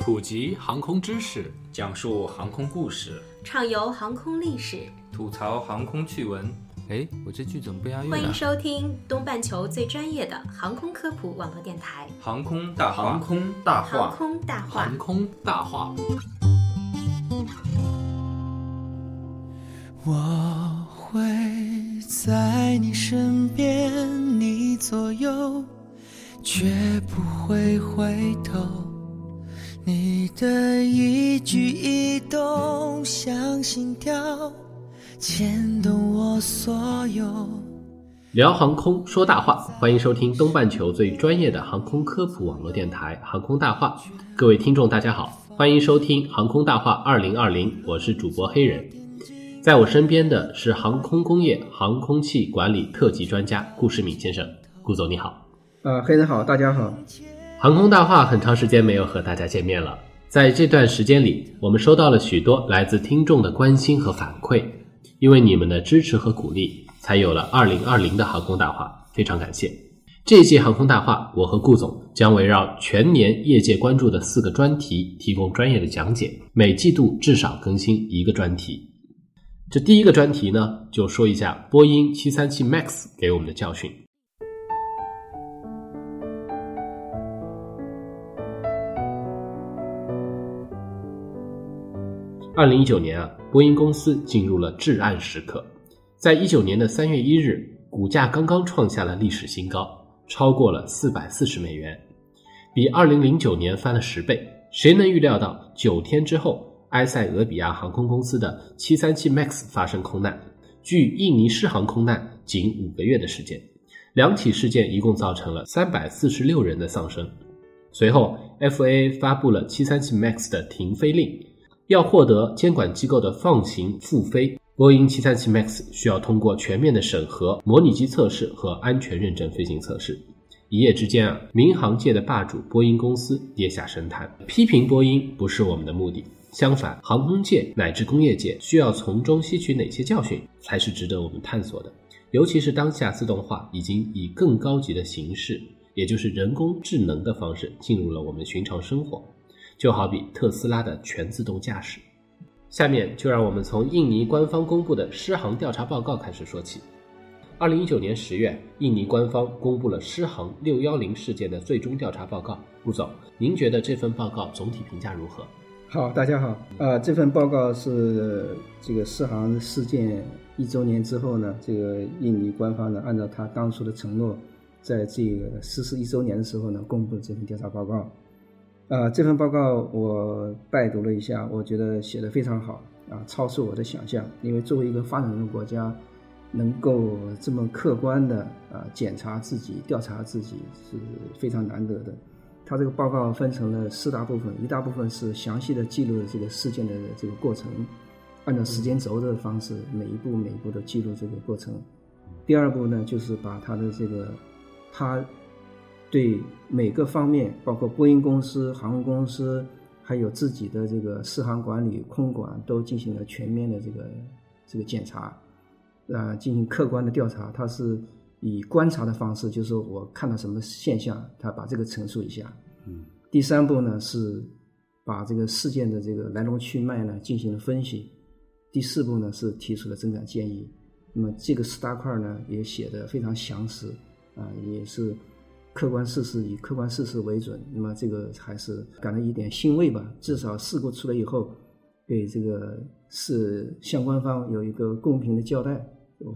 普及航空知识，讲述航空故事，畅游航空历史，吐槽航空趣闻。哎，我这句怎么不押韵欢迎收听东半球最专业的航空科普网络电台《航空大话》。航空大《航，空大话航》。空大话。我会在你身边，你左右，绝不会回头。你的一举一动像心跳，牵动我所有。聊航空说大话，欢迎收听东半球最专业的航空科普网络电台《航空大话》。各位听众，大家好，欢迎收听《航空大话二零二零》，我是主播黑人。在我身边的是航空工业航空器管理特级专家顾世敏先生，顾总你好。呃，黑人好，大家好。航空大话很长时间没有和大家见面了，在这段时间里，我们收到了许多来自听众的关心和反馈，因为你们的支持和鼓励，才有了二零二零的航空大话，非常感谢。这届航空大话，我和顾总将围绕全年业界关注的四个专题，提供专业的讲解，每季度至少更新一个专题。这第一个专题呢，就说一下波音737 MAX 给我们的教训。二零一九年啊，波音公司进入了至暗时刻。在一九年的三月一日，股价刚刚创下了历史新高，超过了四百四十美元，比二零零九年翻了十倍。谁能预料到九天之后，埃塞俄比亚航空公司的七三七 MAX 发生空难，距印尼失航空难仅五个月的时间，两起事件一共造成了三百四十六人的丧生。随后，FAA 发布了七三七 MAX 的停飞令。要获得监管机构的放行复飞，波音737 MAX 需要通过全面的审核、模拟机测试和安全认证飞行测试。一夜之间啊，民航界的霸主波音公司跌下神坛。批评波音不是我们的目的，相反，航空界乃至工业界需要从中吸取哪些教训，才是值得我们探索的。尤其是当下自动化已经以更高级的形式，也就是人工智能的方式进入了我们寻常生活。就好比特斯拉的全自动驾驶。下面就让我们从印尼官方公布的失航调查报告开始说起。二零一九年十月，印尼官方公布了失航六幺零事件的最终调查报告。顾总，您觉得这份报告总体评价如何？好，大家好。啊、这份报告是这个失航事件一周年之后呢，这个印尼官方呢，按照他当初的承诺，在这个逝世一周年的时候呢，公布了这份调查报告。啊、这份报告我拜读了一下，我觉得写的非常好啊，超出我的想象。因为作为一个发展中国家，能够这么客观的啊检查自己、调查自己是非常难得的。它这个报告分成了四大部分，一大部分是详细的记录了这个事件的这个过程，按照时间轴的方式，每一步每一步的记录这个过程。第二步呢，就是把它的这个它对每个方面，包括波音公司、航空公司，还有自己的这个适航管理、空管，都进行了全面的这个这个检查，啊，进行客观的调查。它是以观察的方式，就是我看到什么现象，他把这个陈述一下。嗯，第三步呢是把这个事件的这个来龙去脉呢进行了分析。第四步呢是提出了增改建议。那么这个四大块呢也写的非常详实，啊，也是客观事实以客观事实为准。那么这个还是感到一点欣慰吧，至少事故出来以后，给这个是相关方有一个公平的交代。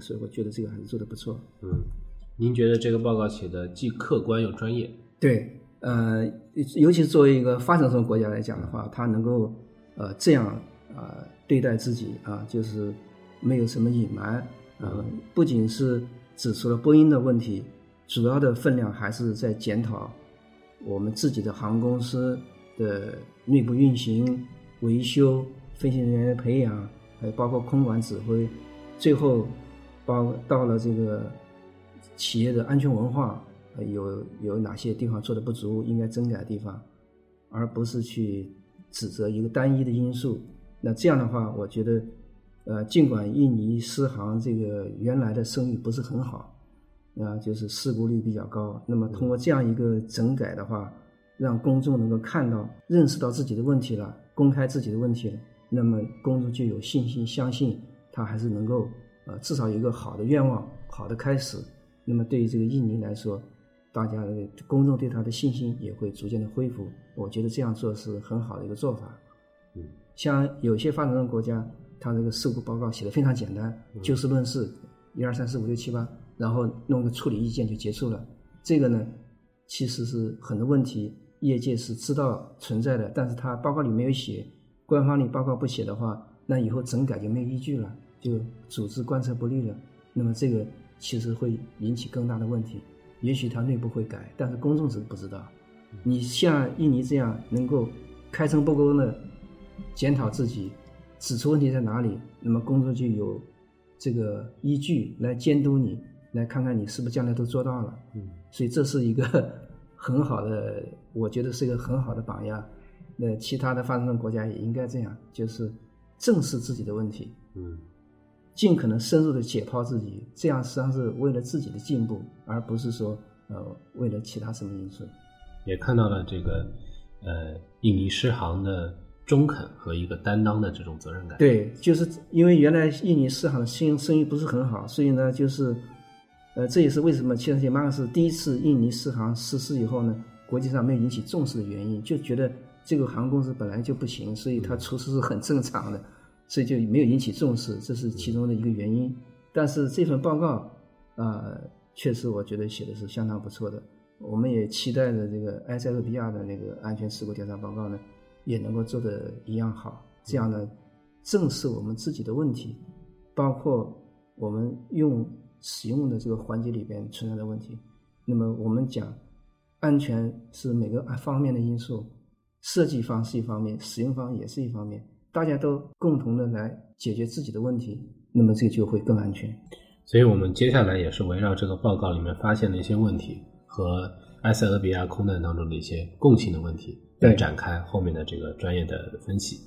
所以我觉得这个还是做的不错。嗯，您觉得这个报告写的既客观又专业？对，呃，尤其作为一个发展中国家来讲的话，它能够呃这样啊、呃、对待自己啊，就是没有什么隐瞒，呃，不仅是指出了波音的问题，主要的分量还是在检讨我们自己的航空公司的内部运行、维修、飞行人员的培养，还有包括空管指挥，最后包到了这个企业的安全文化。有有哪些地方做的不足，应该整改的地方，而不是去指责一个单一的因素。那这样的话，我觉得，呃，尽管印尼狮航这个原来的声誉不是很好，啊、就是事故率比较高，那么通过这样一个整改的话，让公众能够看到、认识到自己的问题了，公开自己的问题了，那么公众就有信心相信他还是能够呃至少有一个好的愿望、好的开始。那么对于这个印尼来说，大家的公众对他的信心也会逐渐的恢复。我觉得这样做是很好的一个做法。嗯，像有些发展中国家，它这个事故报告写的非常简单，就事论事，一二三四五六七八，然后弄个处理意见就结束了。这个呢，其实是很多问题，业界是知道存在的，但是他报告里没有写，官方里报告不写的话，那以后整改就没有依据了，就组织贯彻不力了。那么这个其实会引起更大的问题。也许他内部会改，但是公众是不知道。你像印尼这样能够开诚布公的检讨自己，指出问题在哪里，那么公众就有这个依据来监督你，来看看你是不是将来都做到了。嗯，所以这是一个 很好的，我觉得是一个很好的榜样。那其他的发展中国家也应该这样，就是正视自己的问题，嗯，尽可能深入的解剖自己，这样实际上是为了自己的进步，而不是说呃为了其他什么因素。也看到了这个呃印尼狮行的中肯和一个担当的这种责任感。对，就是因为原来印尼市场的生意生意不是很好，所以呢，就是，呃，这也是为什么七三七马克思第一次印尼试航实施以后呢，国际上没有引起重视的原因，就觉得这个航空公司本来就不行，所以它出事是很正常的，所以就没有引起重视，这是其中的一个原因。但是这份报告，啊、确实我觉得写的是相当不错的。我们也期待着这个埃塞俄比亚的那个安全事故调查报告呢，也能够做得一样好。这样呢，正视我们自己的问题，包括我们用使用的这个环节里边存在的问题。那么我们讲，安全是每个方面的因素，设计方是一方面，使用方也是一方面，大家都共同的来解决自己的问题，那么这就会更安全。所以我们接下来也是围绕这个报告里面发现的一些问题和埃塞俄比亚空难当中的一些共性的问题，来展开后面的这个专业的分析。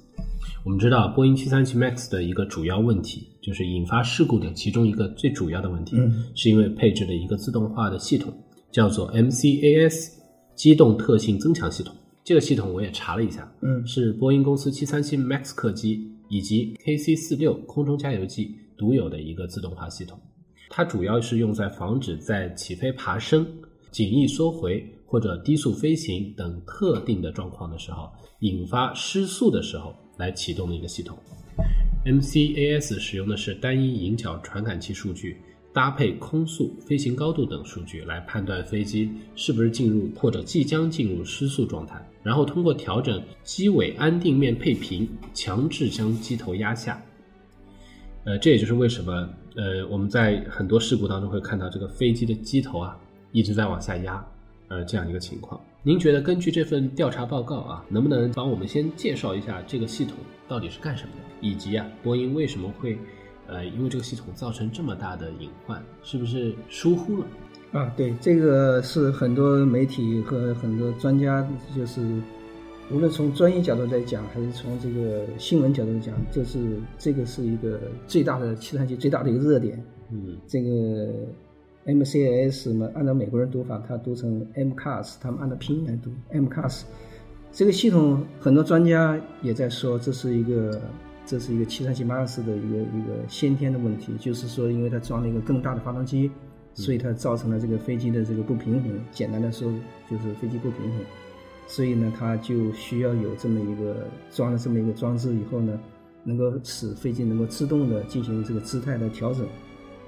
我们知道，波音737 MAX 的一个主要问题，就是引发事故的其中一个最主要的问题，嗯是因为配置了一个自动化的系统，叫做 MCAS 机动特性增强系统。这个系统我也查了一下，嗯是波音公司737 MAX 客机以及 KC-46 空中加油机独有的一个自动化系统。它主要是用在防止在起飞爬升、襟翼缩回或者低速飞行等特定的状况的时候，引发失速的时候来启动的一个系统。MCAS 使用的是单一引脚传感器数据，搭配空速、飞行高度等数据来判断飞机是不是进入或者即将进入失速状态，然后通过调整机尾安定面配平，强制将机头压下。呃，这也就是为什么呃我们在很多事故当中会看到这个飞机的机头啊一直在往下压，呃这样一个情况。您觉得根据这份调查报告啊，能不能帮我们先介绍一下这个系统到底是干什么的，以及啊波音为什么会呃因为这个系统造成这么大的隐患，是不是疏忽了？啊，对，这个是很多媒体和很多专家，就是无论从专业角度来讲，还是从这个新闻角度来讲，就是这个是一个最大的计算机最大的一个热点。嗯这个 MCAS 嘛，按照美国人读法，它读成 MCAS，他们按照拼音来读 MCAS。这个系统很多专家也在说，这是一个这是一个七三七马克思的一个一个先天的问题，就是说，因为它装了一个更大的发动机，所以它造成了这个飞机的这个不平衡。简单的说，就是飞机不平衡。所以呢，它就需要有这么一个装了这么一个装置以后呢，能够使飞机能够自动的进行这个姿态的调整。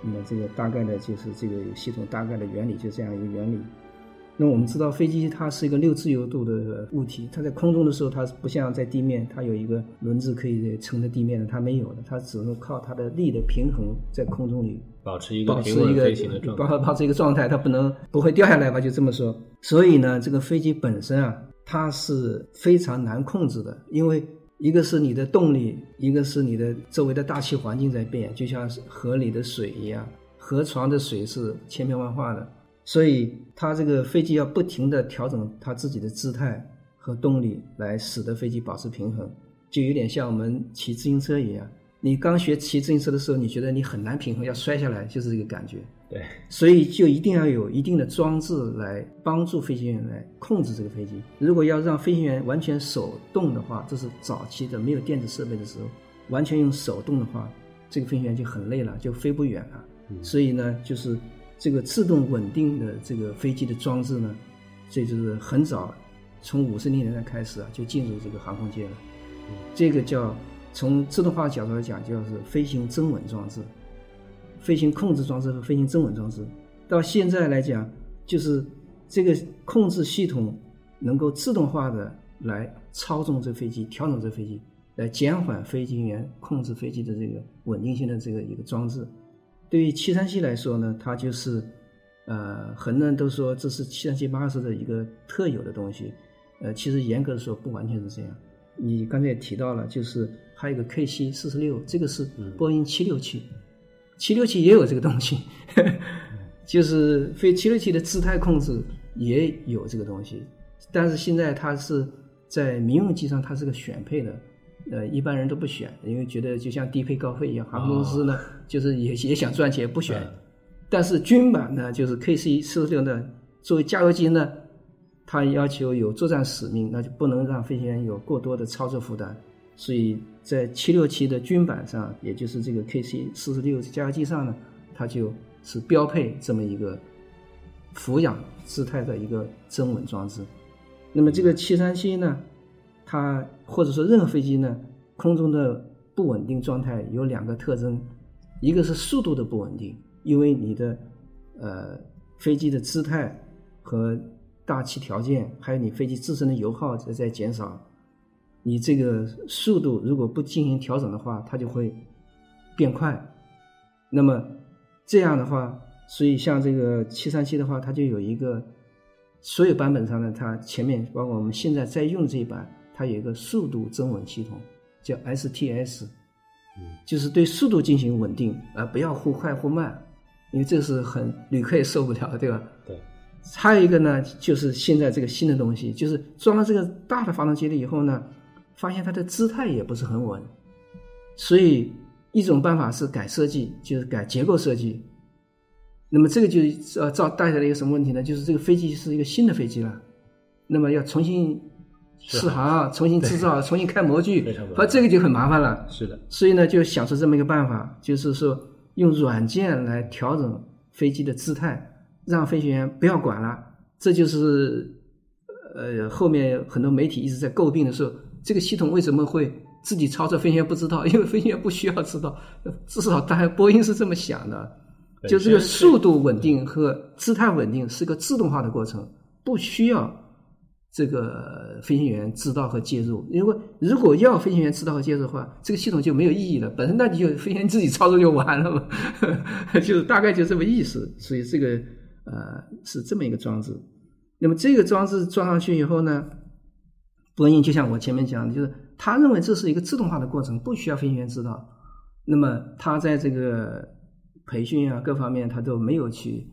那么这个大概的就是这个系统大概的原理就这样一个原理。那我们知道飞机它是一个六自由度的物体，它在空中的时候它不像在地面，它有一个轮子可以撑着地面的，它没有的，它只能靠它的力的平衡在空中里保持一个保持一个飞行的状态。保保持一个状态，它不能不会掉下来吧？就这么说。所以呢，这个飞机本身啊，它是非常难控制的，因为一个是你的动力，一个是你的周围的大气环境在变，就像是河里的水一样，河床的水是千变万化的，所以它这个飞机要不停地调整它自己的姿态和动力，来使得飞机保持平衡，就有点像我们骑自行车一样。你刚学骑自行车的时候，你觉得你很难平衡，要摔下来，就是这个感觉。对，所以就一定要有一定的装置来帮助飞行员来控制这个飞机。如果要让飞行员完全手动的话，这是早期的没有电子设备的时候，完全用手动的话，这个飞行员就很累了，就飞不远了。所以呢，就是这个自动稳定的这个飞机的装置呢，这就是很早从五十年代开始啊，就进入这个航空界了。这个叫从自动化角度来讲，就是飞行增稳装置、飞行控制装置和飞行增稳装置。到现在来讲，就是这个控制系统能够自动化的来操纵这飞机、调整这飞机，来减缓飞行员控制飞机的这个稳定性的这个一个装置。对于七三七来说呢，它就是呃，很多人都说这是七三七巴士的一个特有的东西。呃，其实严格的说，不完全是这样。你刚才也提到了，就是还有一个 K C 四十六，这个是波音七六七，七六七也有这个东西，就是飞七六七的姿态控制也有这个东西，但是现在它是在民用机上它是个选配的，呃，一般人都不选，因为觉得就像低配高费一样，航空公司呢就是也也想赚钱不选，但是军版呢就是 K C 四十六呢作为加油机呢。它要求有作战使命，那就不能让飞行员有过多的操作负担，所以在七六七的军版上，也就是这个 KC 四十六加油机上呢，它就是标配这么一个俯仰姿态的一个增稳装置。那么这个七三七呢，它或者说任何飞机呢，空中的不稳定状态有两个特征，一个是速度的不稳定，因为你的呃飞机的姿态和大气条件，还有你飞机自身的油耗在在减少，你这个速度如果不进行调整的话，它就会变快。那么这样的话，所以像这个七三七的话，它就有一个所有版本上呢，它前面包括我们现在在用的这一版，它有一个速度增稳系统，叫 STS，就是对速度进行稳定，而不要忽快忽慢，因为这是很旅客也受不了，对吧？对。还有一个呢，就是现在这个新的东西，就是装了这个大的发动机了以后呢，发现它的姿态也不是很稳，所以一种办法是改设计，就是改结构设计。那么这个就呃造带来了一个什么问题呢？就是这个飞机是一个新的飞机了，那么要重新试航、重新制造、重新开模具，和这个就很麻烦了。是的，所以呢，就想出这么一个办法，就是说用软件来调整飞机的姿态。让飞行员不要管了，这就是呃后面很多媒体一直在诟病的时候，这个系统为什么会自己操作？飞行员不知道，因为飞行员不需要知道。至少，大家波音是这么想的，就这个速度稳定和姿态稳定是个自动化的过程，不需要这个飞行员知道和介入。因为如果要飞行员知道和介入的话，这个系统就没有意义了。本身那你就飞行员自己操作就完了嘛，就是大概就这么意思。所以这个。呃，是这么一个装置。那么这个装置装上去以后呢，波音就像我前面讲的，就是他认为这是一个自动化的过程，不需要飞行员知道。那么他在这个培训啊各方面，他都没有去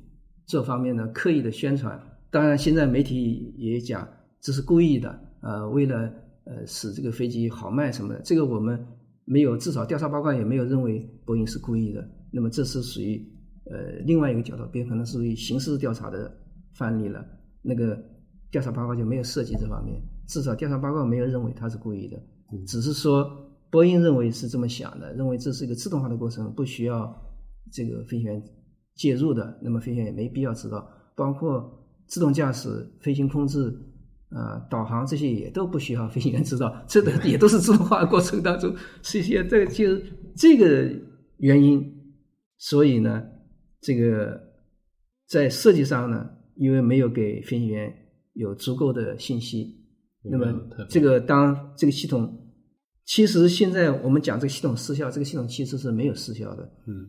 这方面的刻意的宣传。当然，现在媒体也讲这是故意的，呃，为了呃使这个飞机好卖什么的。这个我们没有，至少调查报告也没有认为波音是故意的。那么这是属于。呃，另外一个角度，别可能是属于刑事调查的范例了。那个调查报告就没有涉及这方面，至少调查报告没有认为他是故意的，只是说波音认为是这么想的，认为这是一个自动化的过程，不需要这个飞行员介入的。那么飞行员也没必要知道，包括自动驾驶、飞行控制、啊导航这些也都不需要飞行员知道，这个也都是自动化的过程当中实现。这就这个原因，所以呢。这个在设计上呢，因为没有给飞行员有足够的信息，那么这个当这个系统，其实现在我们讲这个系统失效，这个系统其实是没有失效的。嗯，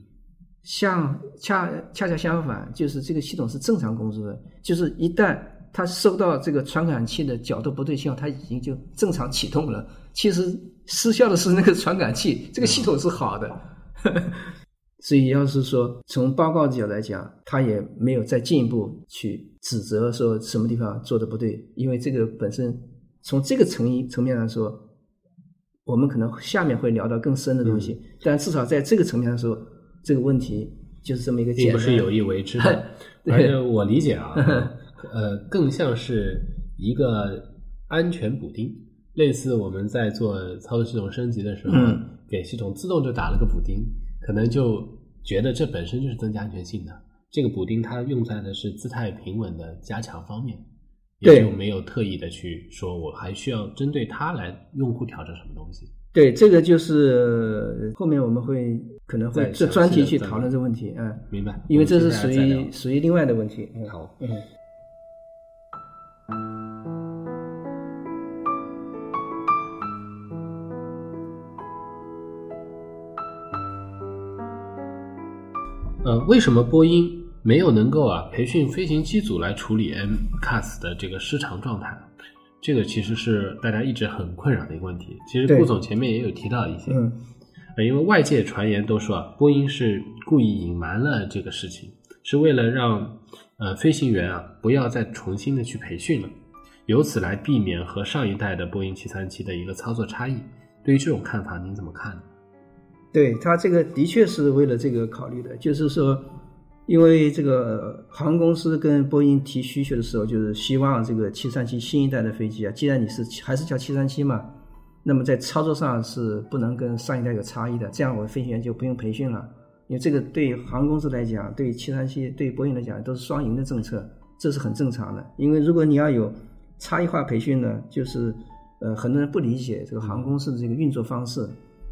像恰恰恰相反，就是这个系统是正常工作的，就是一旦它收到这个传感器的角度不对信号，它已经就正常启动了。其实失效的是那个传感器，这个系统是好的。所以，要是说从报告角度来讲，他也没有再进一步去指责说什么地方做的不对，因为这个本身从这个层一层面上说，我们可能下面会聊到更深的东西。但至少在这个层面上说，这个问题就是这么一个简单。并不是有意为之的，对而且我理解啊，呃，更像是一个安全补丁，类似我们在做操作系统升级的时候，嗯给系统自动就打了个补丁，可能就觉得这本身就是增加安全性的。这个补丁它用在的是姿态平稳的加强方面，对也就没有特意的去说我还需要针对它来用户调整什么东西。对，这个就是后面我们会可能会这专题去讨论这个问题，嗯，明白？因为这是属于属于另外的问题。嗯，好。嗯。呃，为什么播音没有能够啊培训飞行机组来处理 MCAS 的这个失常状态？这个其实是大家一直很困扰的一个问题。其实顾总前面也有提到一些，嗯呃，因为外界传言都说啊，波音是故意隐瞒了这个事情，是为了让呃飞行员啊不要再重新的去培训了，由此来避免和上一代的波音七三七的一个操作差异。对于这种看法，您怎么看呢？对他这个的确是为了这个考虑的，就是说，因为这个航空公司跟波音提需求的时候，就是希望这个七三七新一代的飞机啊，既然你是还是叫七三七嘛，那么在操作上是不能跟上一代有差异的，这样我们飞行员就不用培训了，因为这个对航空公司来讲，对七三七对波音来讲都是双赢的政策，这是很正常的。因为如果你要有差异化培训呢，就是呃很多人不理解这个航空公司的这个运作方式。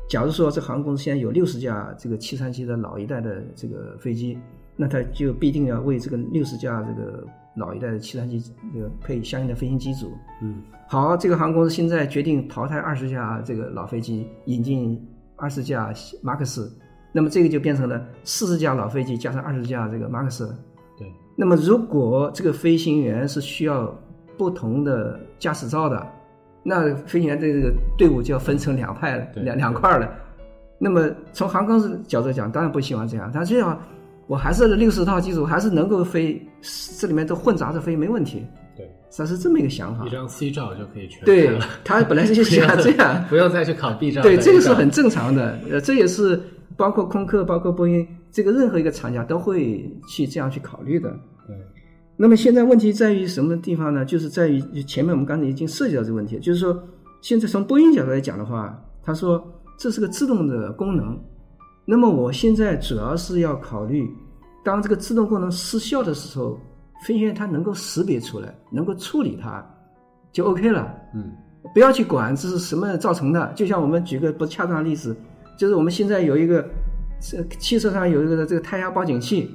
假如说这航空公司现在有六十架这个七三七的老一代的这个飞机，那它就必定要为这个六十架这个老一代的七三七这个配相应的飞行机组。嗯，好，这个航空公司现在决定淘汰二十架这个老飞机，引进二十架马克思，那么这个就变成了四十架老飞机加上二十架这个马克思。对。那么如果这个飞行员是需要不同的驾驶照的，那飞行员的这个队伍就要分成两派了，两两块了。那么从航空公司角度讲，当然不希望这样，他最好我还是六十套机组，还是能够飞，这里面都混杂着飞没问题。对，他是这么一个想法一。张 C 照就可以全对他本来是想 这样，不用再去考 B 照。对，这个是很正常的。呃，这也是包括空客、包括波音，这个任何一个厂家都会去这样去考虑的。对那么现在问题在于什么地方呢？就是在于前面我们刚才已经涉及到这个问题，就是说，现在从波音角度来讲的话，他说这是个自动的功能，那么我现在主要是要考虑，当这个自动功能失效的时候，飞行员他能够识别出来，能够处理它，就 OK 了。嗯，不要去管这是什么造成的。就像我们举个不恰当的例子，就是我们现在有一个这汽车上有一个这个胎压报警器，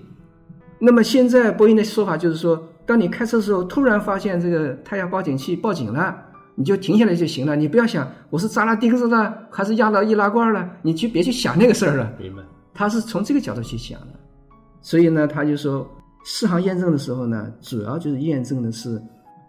那么现在波音的说法就是说，当你开车的时候突然发现这个胎压报警器报警了，你就停下来就行了，你不要想我是扎了钉子了还是压到易拉罐了，你就别去想那个事儿了。明白。他是从这个角度去想的，所以呢，他就说，试航验证的时候呢，主要就是验证的是，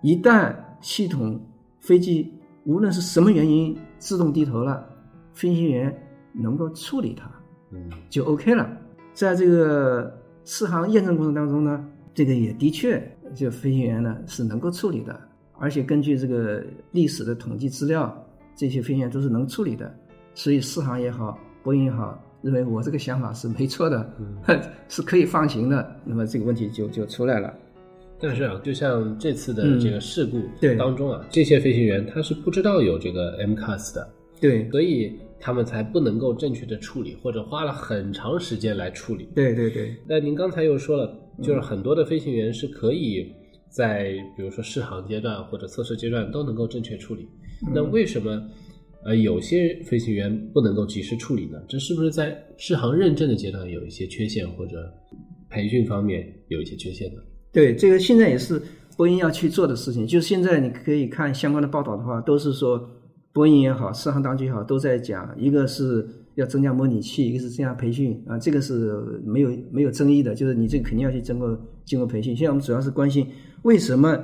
一旦系统飞机无论是什么原因自动低头了，飞行员能够处理它，嗯，就 OK 了。在这个试航验证过程当中呢，这个也的确，这个飞行员呢是能够处理的，而且根据这个历史的统计资料，这些飞行员都是能处理的。所以四航也好，波音也好，认为我这个想法是没错的，是可以放行的。那么这个问题就就出来了。但是啊，就像这次的嗯这个事故对当中啊，这些飞行员他是不知道有这个 MCAS 的，对所以他们才不能够正确的处理，或者花了很长时间来处理。对对对那您刚才又说了，就是很多的飞行员是可以在比如说试航阶段或者测试阶段都能够正确处理。那为什么呃有些飞行员不能够及时处理呢？这是不是在试航认证的阶段有一些缺陷，或者培训方面有一些缺陷呢？对，这个现在也是波音要去做的事情。就是现在你可以看相关的报道的话，都是说波音也好，四航当局也好，都在讲，一个是要增加模拟器，一个是增加培训啊，这个是没有没有争议的，就是你这个肯定要去经过经过培训。现在我们主要是关心为什么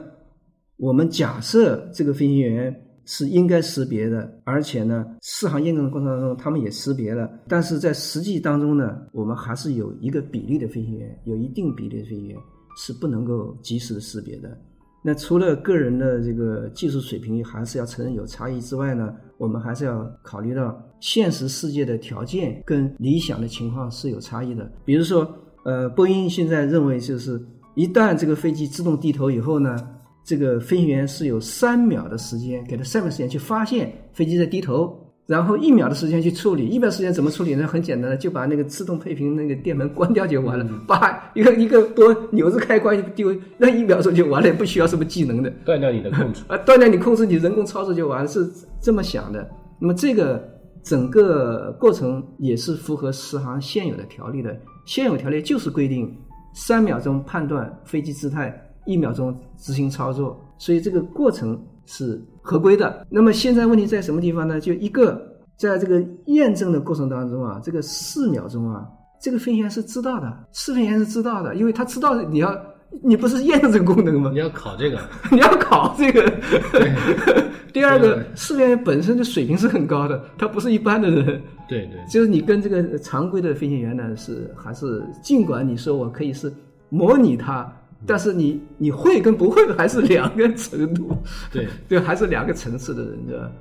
我们假设这个飞行员是应该识别的，而且呢，试航验证的过程当中他们也识别了，但是在实际当中呢，我们还是有一个比例的飞行员，有一定比例的飞行员是不能够及时识别的。那除了个人的这个技术水平还是要承认有差异之外呢，我们还是要考虑到现实世界的条件跟理想的情况是有差异的。比如说，呃，波音现在认为就是一旦这个飞机自动低头以后呢，这个飞行员是有三秒的时间，给他三秒时间去发现飞机在低头，然后一秒的时间去处理。一秒时间怎么处理呢？很简单的，就把那个自动配平那个电门关掉就完了，把一个一个多钮子开关丢，那一秒钟就完了，也不需要什么技能的。断掉你的控制。啊，断掉你控制你人工操作就完了，是这么想的。那么这个整个过程也是符合十航现有的条例的。现有条例就是规定三秒钟判断飞机姿态，一秒钟执行操作，所以这个过程是合规的。那么现在问题在什么地方呢？就一个，在这个验证的过程当中啊，这个四秒钟啊，这个飞行员是知道的，试飞员是知道的，因为他知道你要。你不是验证这个功能吗？你要考这个，你要考这个。第二个，试飞员本身的水平是很高的，他不是一般的人。对对，就是你跟这个常规的飞行员呢，是还是尽管你说我可以是模拟他，但是你你会跟不会还是两个程度。对 对，还是两个层次的人，对吧？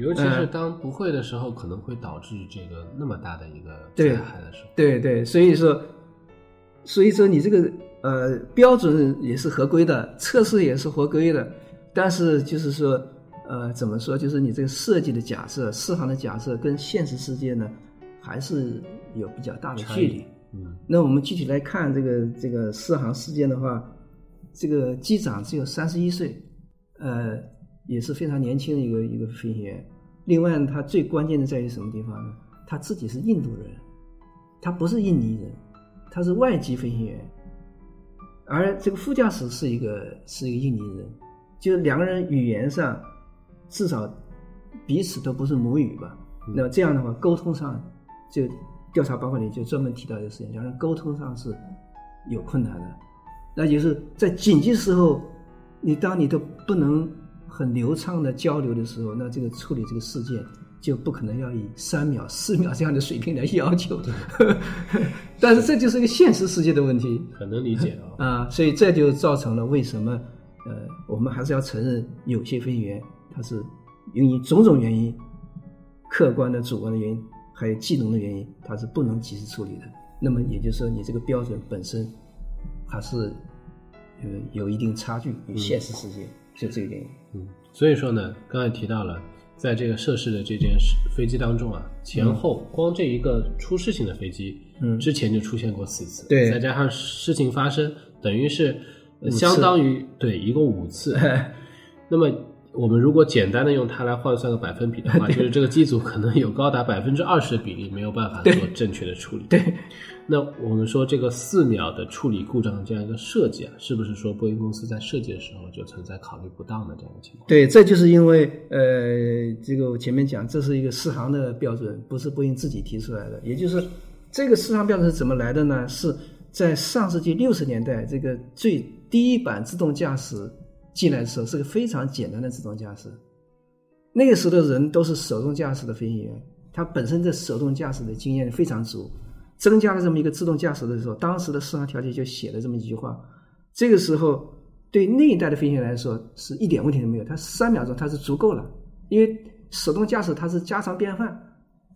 尤其是当不会的时候，可能会导致这个那么大的一个灾害的时候。对对，所以说，所以说你这个。呃，标准也是合规的，测试也是合规的，但是就是说，呃，怎么说？就是你这个设计的假设、试航的假设跟现实世界呢，还是有比较大的距离。嗯，那我们具体来看这个这个试航事件的话，这个机长只有三十一岁，呃，也是非常年轻的一个一个飞行员。另外，他最关键的在于什么地方呢？他自己是印度人，他不是印尼人，他是外籍飞行员。而这个副驾驶是一个是一个印尼人，就是两个人语言上至少彼此都不是母语吧？那这样的话，沟通上就调查报告里就专门提到一个事情，两人沟通上是有困难的。那就是在紧急时候，你当你都不能很流畅的交流的时候，那这个处理这个事件。就不可能要以三秒、四秒这样的水平来要求，但是这就是一个现实世界的问题，很能理解啊啊，所以这就造成了为什么呃，我们还是要承认有些飞行员他是由于种种原因，客观的、主观的原因，还有技能的原因，它是不能及时处理的。那么也就是说，你这个标准本身还是有有一定差距与现实世界，就这个原因。嗯，所以说呢，刚才提到了。在这个涉事的这件事飞机当中啊，前后光这一个出事情的飞机，嗯，之前就出现过四次，对，再加上事情发生，等于是相当于对一共五次，那么。我们如果简单的用它来换算个百分比的话，就是这个机组可能有高达百分之二十的比例没有办法做正确的处理。对，那我们说这个四秒的处理故障这样一个设计啊，是不是说波音公司在设计的时候就存在考虑不当的这样的情况？对，这就是因为呃，这个我前面讲，这是一个适航的标准，不是波音自己提出来的。也就是这个适航标准是怎么来的呢？是在上世纪六十年代，这个最第一版自动驾驶。进来的时候是个非常简单的自动驾驶，那个时候的人都是手动驾驶的飞行员，他本身在手动驾驶的经验非常足，增加了这么一个自动驾驶的时候，当时的适航条件就写了这么一句话，这个时候对那一代的飞行员来说是一点问题都没有，他三秒钟他是足够了，因为手动驾驶它是家常便饭，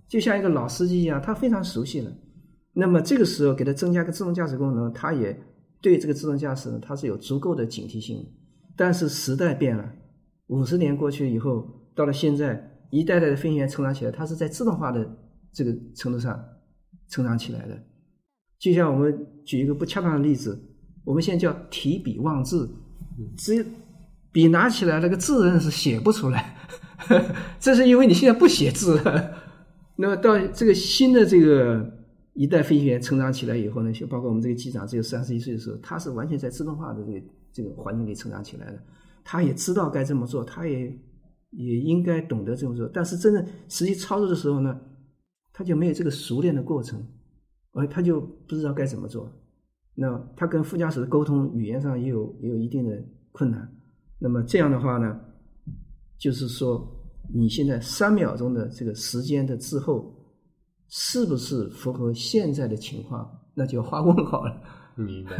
就像一个老司机一样，他非常熟悉了。那么这个时候给他增加个自动驾驶功能，他也对这个自动驾驶呢，它是有足够的警惕性的。但是时代变了，五十年过去以后，到了现在，一代代的飞行员成长起来，他是在自动化的这个程度上成长起来的。就像我们举一个不恰当的例子，我们现在叫提笔忘字，只笔拿起来，那个字认是写不出来，这是因为你现在不写字了。那么到这个新的这个一代飞行员成长起来以后呢，就包括我们这个机长只有三十一岁的时候，他是完全在自动化的这个。这个环境里成长起来的，他也知道该这么做，他也也应该懂得这么做。但是真正实际操作的时候呢，他就没有这个熟练的过程，而他就不知道该怎么做。那他跟副驾驶的沟通语言上也有也有一定的困难。那么这样的话呢，就是说你现在三秒钟的这个时间的滞后，是不是符合现在的情况？那就画问号了。明白。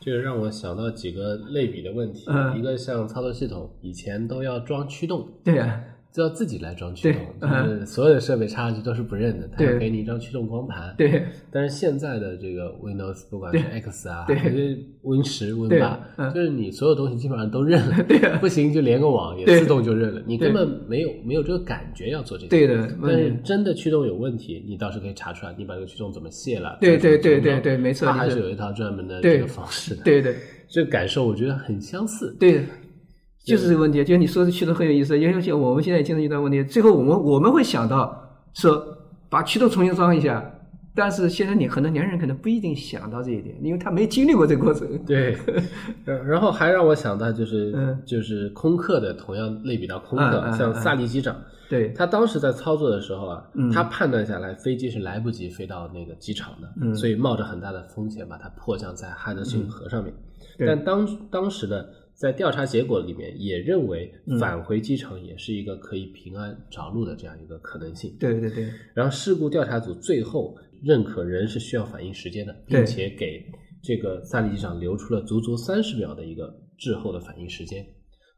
这个让我想到几个类比的问题，一个像操作系统，以前都要装驱动，对呀，就要自己来装驱动，就是所有的设备插上去都是不认的，它对。要给你一张驱动光盘。对。但是现在的这个 Windows，不管是 X 啊，还是 Win 十、Win 对八，嗯。就是你所有东西基本上都认了，对。啊 不行就连个网也自动就认了，你根本没有没有这个感觉要做这个。对的但是嗯。真的驱动有问题，你倒是可以查出来，你把这个驱动怎么卸了。对对对对对没错它还是有一套专门的这个方式的。对对。这个感受我觉得很相似。对，就是这个问题。就是你说的驱动很有意思，尤其我们现在经常遇到问题，最后我们我们会想到说把驱动重新装一下，但是现在你很多年轻人可能不一定想到这一点，因为他没经历过这个过程。对，然然后还让我想到就是、嗯就是空客的，同样类比到空客，像萨利机长，对他当时在操作的时候啊，嗯他判断下来飞机是来不及飞到那个机场的，嗯所以冒着很大的风险把它迫降在汉德逊河上面。对但当当时的在调查结果里面也认为嗯返回机场也是一个可以平安着陆的这样一个可能性。对对对然后事故调查组最后认可人是需要反应时间的，并且给这个萨利机长留出了足足三十秒的一个滞后的反应时间。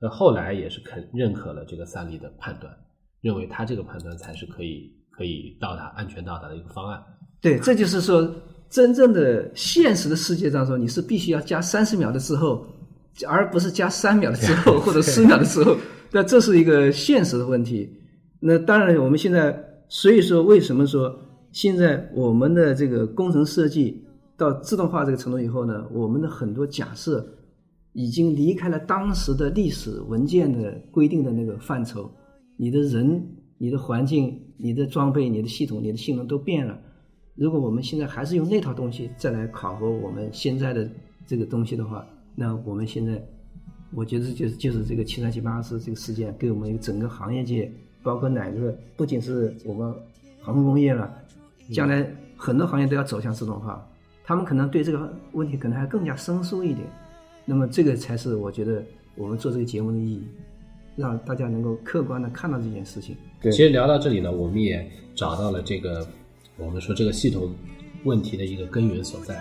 那后来也是肯认可了这个萨利的判断，认为他这个判断才是可以可以到达安全到达的一个方案。对，这就是说，真正的现实的世界当中，你是必须要加三十秒的之后，而不是加三秒的之后 或者四秒的时候。那这是一个现实的问题。那当然，我们现在所以说，为什么说现在我们的这个工程设计到自动化这个程度以后呢，我们的很多假设已经离开了当时的历史文件的规定的那个范畴，你的人、你的环境、你的装备、你的系统、你的性能都变了。如果我们现在还是用那套东西再来考核我们现在的这个东西的话，那我们现在，我觉得就是就是这个七三七八四这个事件给我们整个行业界，包括哪个不仅是我们航空工业了，将来很多行业都要走向自动化，他们可能对这个问题可能还更加生疏一点。那么这个才是我觉得我们做这个节目的意义，让大家能够客观的看到这件事情。对其实聊到这里呢，我们也找到了这个我们说这个系统问题的一个根源所在。